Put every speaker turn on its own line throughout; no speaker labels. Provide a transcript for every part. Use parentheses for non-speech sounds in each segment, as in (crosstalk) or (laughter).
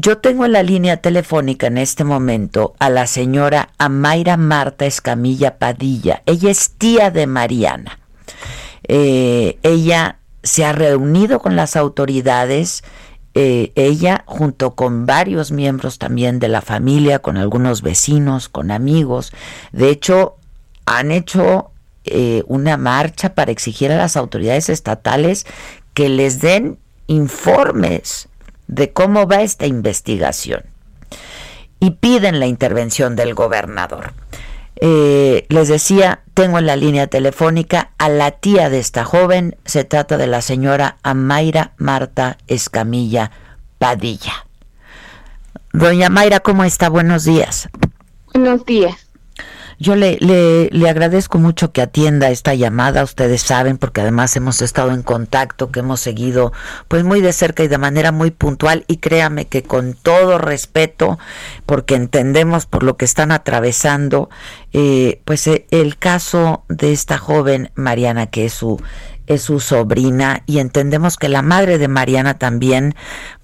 Yo tengo en la línea telefónica en este momento a la señora Amaira Marta Escamilla Padilla. Ella es tía de Mariana. Eh, ella se ha reunido con las autoridades, eh, ella junto con varios miembros también de la familia, con algunos vecinos, con amigos. De hecho, han hecho eh, una marcha para exigir a las autoridades estatales que les den informes de cómo va esta investigación y piden la intervención del gobernador. Eh, les decía, tengo en la línea telefónica a la tía de esta joven, se trata de la señora Amaira Marta Escamilla Padilla. Doña Mayra, ¿cómo está? Buenos días.
Buenos días.
Yo le, le, le, agradezco mucho que atienda esta llamada, ustedes saben, porque además hemos estado en contacto, que hemos seguido pues muy de cerca y de manera muy puntual y créame que con todo respeto, porque entendemos por lo que están atravesando, eh, pues eh, el caso de esta joven Mariana, que es su es su sobrina y entendemos que la madre de Mariana también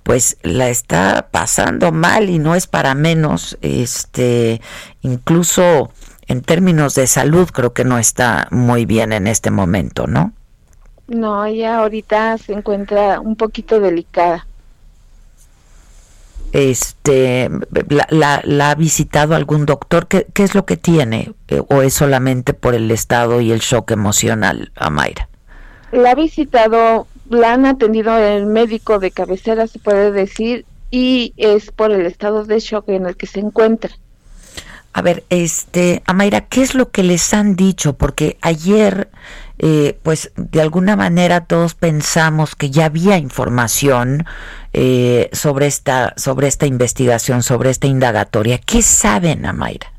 pues la está pasando mal y no es para menos este incluso en términos de salud creo que no está muy bien en este momento, ¿no?
No, ella ahorita se encuentra un poquito delicada.
Este, la, la, ha visitado algún doctor? ¿Qué, ¿Qué, es lo que tiene? Eh, ¿O es solamente por el estado y el shock emocional, Amaira?
La ha visitado, la han atendido el médico de cabecera, se puede decir, y es por el estado de shock en el que se encuentra.
A ver, este, Amaira, ¿qué es lo que les han dicho? Porque ayer, eh, pues de alguna manera todos pensamos que ya había información eh, sobre esta, sobre esta investigación, sobre esta indagatoria. ¿Qué saben, Amaira?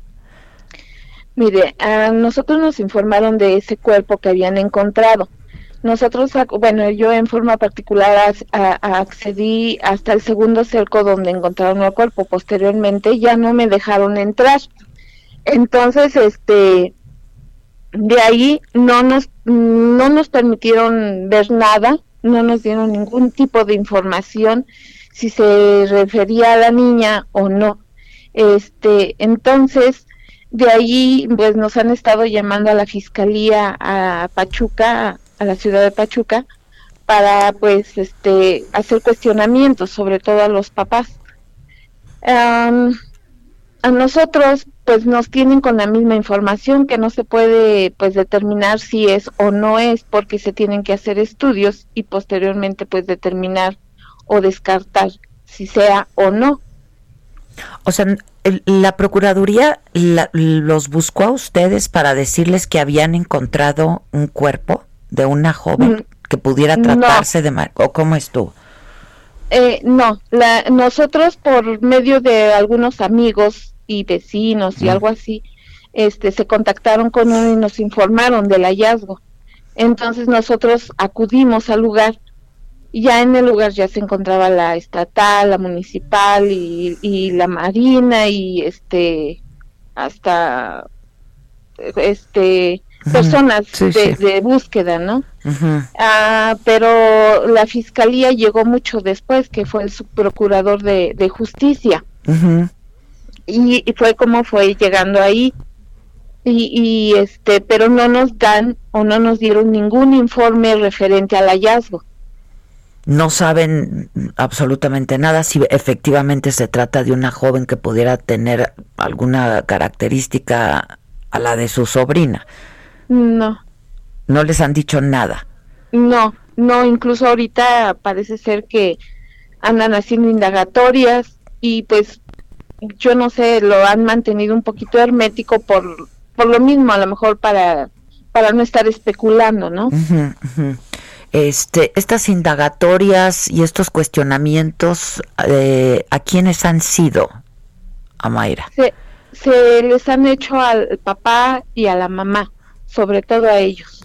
Mire, a nosotros nos informaron de ese cuerpo que habían encontrado. Nosotros, bueno, yo en forma particular accedí hasta el segundo cerco donde encontraron el cuerpo. Posteriormente ya no me dejaron entrar. Entonces, este, de ahí no nos, no nos permitieron ver nada, no nos dieron ningún tipo de información si se refería a la niña o no. Este, entonces, de ahí, pues nos han estado llamando a la fiscalía a Pachuca, a la ciudad de Pachuca, para pues este hacer cuestionamientos, sobre todo a los papás. A nosotros pues nos tienen con la misma información que no se puede pues determinar si es o no es porque se tienen que hacer estudios y posteriormente pues determinar o descartar si sea o no.
O sea, la Procuraduría los buscó a ustedes para decirles que habían encontrado un cuerpo de una joven mm, que pudiera tratarse de... ¿O cómo estuvo?
Eh, no, la, nosotros por medio de algunos amigos y vecinos y algo así, este, se contactaron con uno y nos informaron del hallazgo. Entonces nosotros acudimos al lugar y ya en el lugar ya se encontraba la estatal, la municipal y, y la marina y este hasta este personas de, búsqueda, ¿no? ah, pero la fiscalía llegó mucho después, que fue el subprocurador de, de justicia y, fue como fue llegando ahí. Y, y, este pero no nos dan o no nos dieron ningún informe referente al hallazgo.
No saben absolutamente nada si efectivamente se trata de una joven que pudiera tener alguna característica a la de su sobrina.
No.
No les han dicho nada.
No no incluso ahorita parece ser que andan haciendo indagatorias y pues yo no sé, lo han mantenido un poquito hermético por, por lo mismo, a lo mejor para, para no estar especulando, ¿no?
Este, estas indagatorias y estos cuestionamientos, eh, ¿a quiénes han sido, Amaira?
Se, se les han hecho al papá y a la mamá, sobre todo a ellos.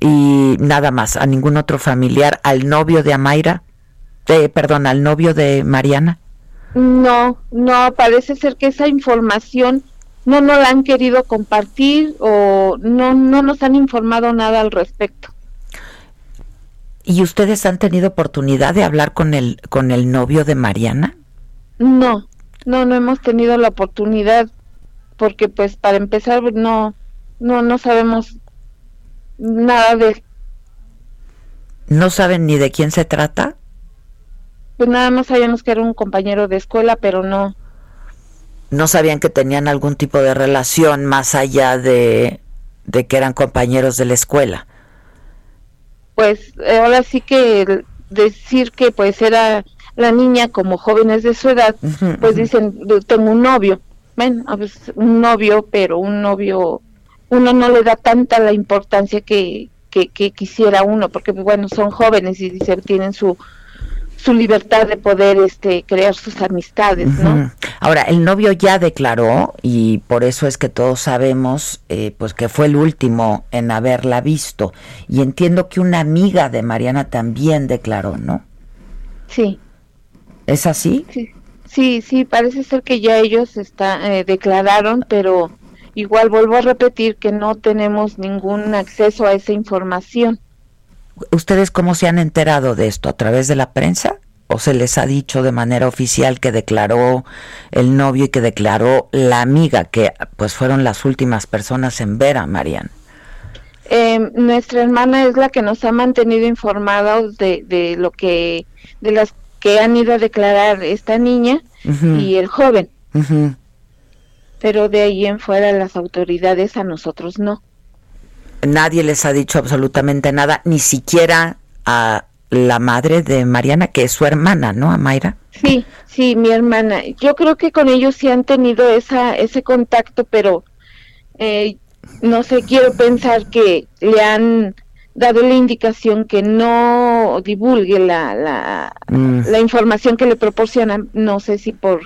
Y nada más, a ningún otro familiar, al novio de Amaira, eh, perdón, al novio de Mariana.
No, no, parece ser que esa información no nos la han querido compartir o no, no nos han informado nada al respecto.
¿Y ustedes han tenido oportunidad de hablar con el con el novio de Mariana?
No, no, no hemos tenido la oportunidad porque pues para empezar no no no sabemos nada de
¿No saben ni de quién se trata?
Pues nada más sabíamos que era un compañero de escuela, pero no.
¿No sabían que tenían algún tipo de relación más allá de, de que eran compañeros de la escuela?
Pues eh, ahora sí que decir que pues era la niña como jóvenes de su edad, pues dicen, tengo un novio. Bueno, pues, un novio, pero un novio, uno no le da tanta la importancia que, que, quisiera uno, porque bueno, son jóvenes y dice, tienen su, su libertad de poder este crear sus amistades, ¿no?
Ahora, el novio ya declaró y por eso es que todos sabemos eh, pues que fue el último en haberla visto y entiendo que una amiga de Mariana también declaró, ¿no?
Sí.
¿Es así?
Sí. Sí, sí, parece ser que ya ellos está, eh, declararon, pero igual vuelvo a repetir que no tenemos ningún acceso a esa información.
¿Ustedes cómo se han enterado de esto? ¿A través de la prensa? ¿O se les ha dicho de manera oficial que declaró el novio y que declaró la amiga, que pues fueron las últimas personas en ver a Marian?
Em, nuestra hermana es la que nos ha mantenido informados de, de lo que, de las que han ido a declarar esta niña y el joven. Pero de ahí en fuera las autoridades a nosotros no
nadie les ha dicho absolutamente nada, ni siquiera a la madre de Mariana, que es su hermana, ¿no, Mayra?
Sí, sí, mi hermana. Yo creo que con ellos sí han tenido esa, ese contacto, pero eh, no sé, quiero pensar que le han dado la indicación que no divulgue la, la, mm. la información que le proporcionan, no sé si por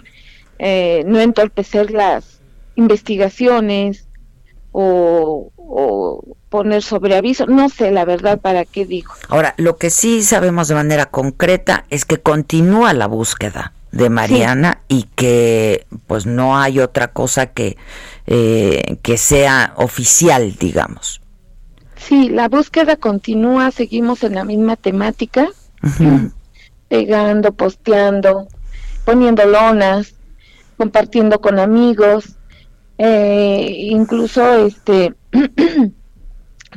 eh, no entorpecer las investigaciones o, o poner sobre aviso, no sé la verdad para qué digo.
Ahora, lo que sí sabemos de manera concreta es que continúa la búsqueda de Mariana y que pues no hay otra cosa que, eh, que sea oficial, digamos.
Sí, la búsqueda continúa, seguimos en la misma temática, pegando, posteando, poniendo lonas, compartiendo con amigos, eh, incluso este (clears throat)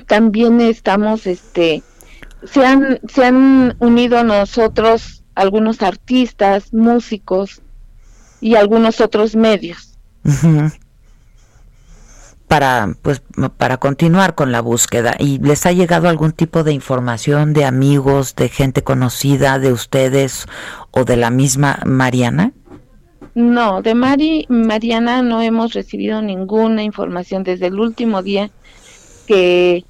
también estamos, este, se han, se han unido a nosotros algunos artistas, músicos y algunos otros medios.
Para, pues, para continuar con la búsqueda. ¿Y les ha llegado algún tipo de información de amigos, de gente conocida, de ustedes o de la misma Mariana?
No, de Mari, Mariana no hemos recibido ninguna información desde el último día que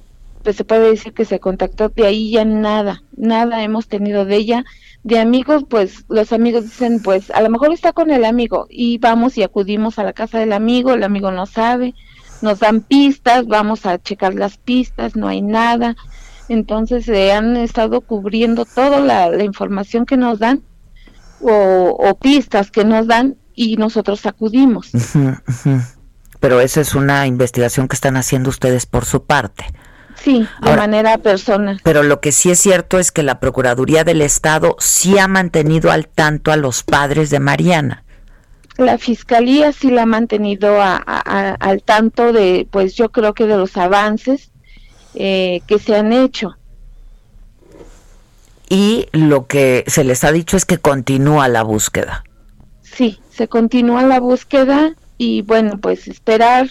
pues se puede decir que se contactó de ahí ya nada, nada hemos tenido de ella. De amigos, pues los amigos dicen, pues a lo mejor está con el amigo y vamos y acudimos a la casa del amigo, el amigo no sabe, nos dan pistas, vamos a checar las pistas, no hay nada. Entonces se han estado cubriendo toda la, información que nos dan o, pistas que nos dan y nosotros acudimos. (laughs)
Pero esa es una investigación que están haciendo ustedes por su parte.
Sí, de manera personal.
Pero lo que sí es cierto es que la Procuraduría del Estado sí ha mantenido al tanto a los padres de Mariana.
La Fiscalía sí la ha mantenido al tanto de, pues yo creo que de los avances eh, que se han hecho.
Y lo que se les ha dicho es que continúa la búsqueda.
Sí, se continúa la búsqueda y bueno, pues esperar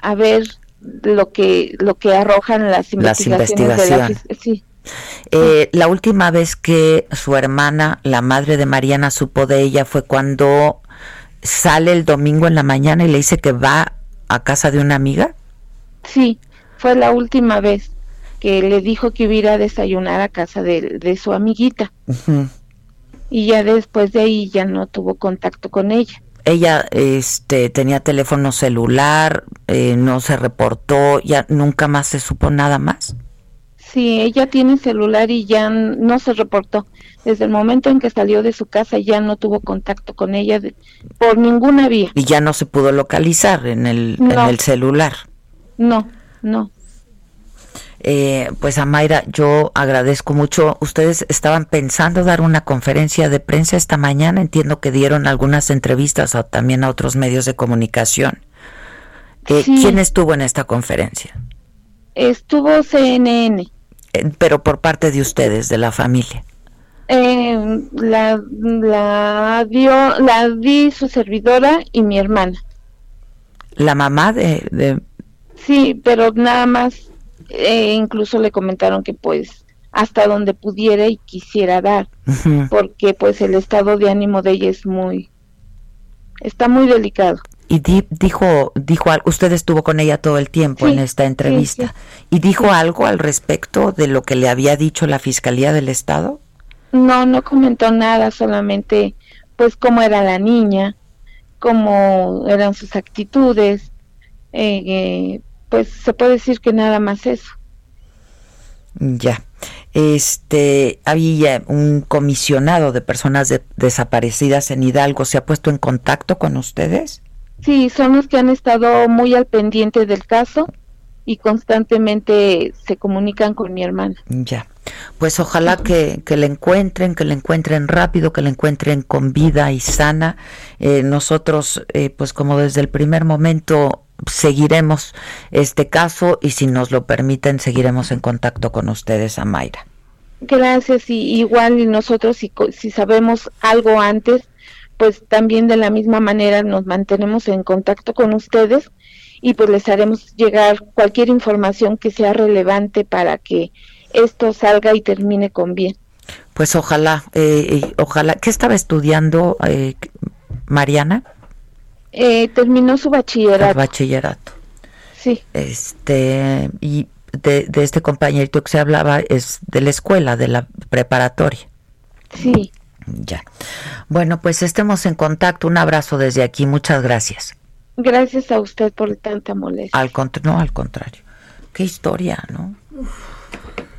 a ver lo que lo que arrojan las investigaciones.
Eh, la, última vez que su hermana, la madre de Mariana, supo de ella fue cuando sale el domingo en la mañana y le dice que va a casa de una amiga.
Sí, fue la última vez que le dijo que iba a desayunar a casa de, su amiguita. Y ya después de ahí ya no tuvo contacto con ella
ella este tenía teléfono celular, eh, no se reportó, ya nunca más se supo nada más.
Sí, ella tiene celular y ya no se reportó. Desde el momento en que salió de su casa ya no tuvo contacto con ella por ninguna vía.
Y ya no se pudo localizar en el, en el celular.
No, no.
Eh, pues Mayra, yo agradezco mucho. Ustedes estaban pensando dar una conferencia de prensa esta mañana. Entiendo que dieron algunas entrevistas también a otros medios de comunicación. Eh, ¿Quién estuvo en esta conferencia?
Estuvo CNN.
Eh, pero por parte de ustedes, de la familia.
la, la dio, la di su servidora y mi hermana.
¿La mamá de...
Sí, pero nada más eh, incluso le comentaron que pues hasta donde pudiera y quisiera dar, porque pues el estado de ánimo de ella es muy, está muy delicado.
Y dijo, dijo, usted estuvo con ella todo el tiempo en esta entrevista, y dijo algo al respecto de lo que le había dicho la Fiscalía del Estado.
No, no comentó nada, solamente pues cómo era la niña, cómo eran sus actitudes, eh, eh pues se puede decir que nada más eso.
Ya. Este, había un comisionado de personas desaparecidas en Hidalgo, ¿se ha puesto en contacto con ustedes?
Sí, son los que han estado muy al pendiente del caso y constantemente se comunican con mi hermana.
Ya. Pues ojalá que, que le encuentren, que le encuentren rápido, que le encuentren con vida y sana. Eh, nosotros, eh, pues como desde el primer momento seguiremos este caso y si nos lo permiten seguiremos en contacto con ustedes, Amaira.
Gracias y igual nosotros si, si sabemos algo antes, pues también de la misma manera nos mantenemos en contacto con ustedes y pues les haremos llegar cualquier información que sea relevante para que esto salga y termine con bien.
Pues ojalá, eh, ojalá. ¿Qué estaba estudiando eh, Mariana?
Eh, terminó su bachillerato.
bachillerato.
Sí.
Este, y de, de, este compañerito que se hablaba es de la escuela, de la preparatoria.
Sí.
Ya. Bueno, pues estemos en contacto. Un abrazo desde aquí. Muchas gracias.
Gracias a usted por tanta molestia.
Al no, al contrario. Qué historia, ¿no?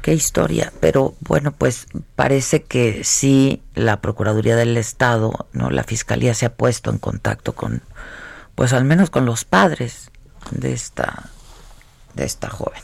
Qué historia. Pero bueno, pues parece que sí la Procuraduría del Estado, no, la Fiscalía se ha puesto en contacto con pues al menos con los padres de esta, de esta joven.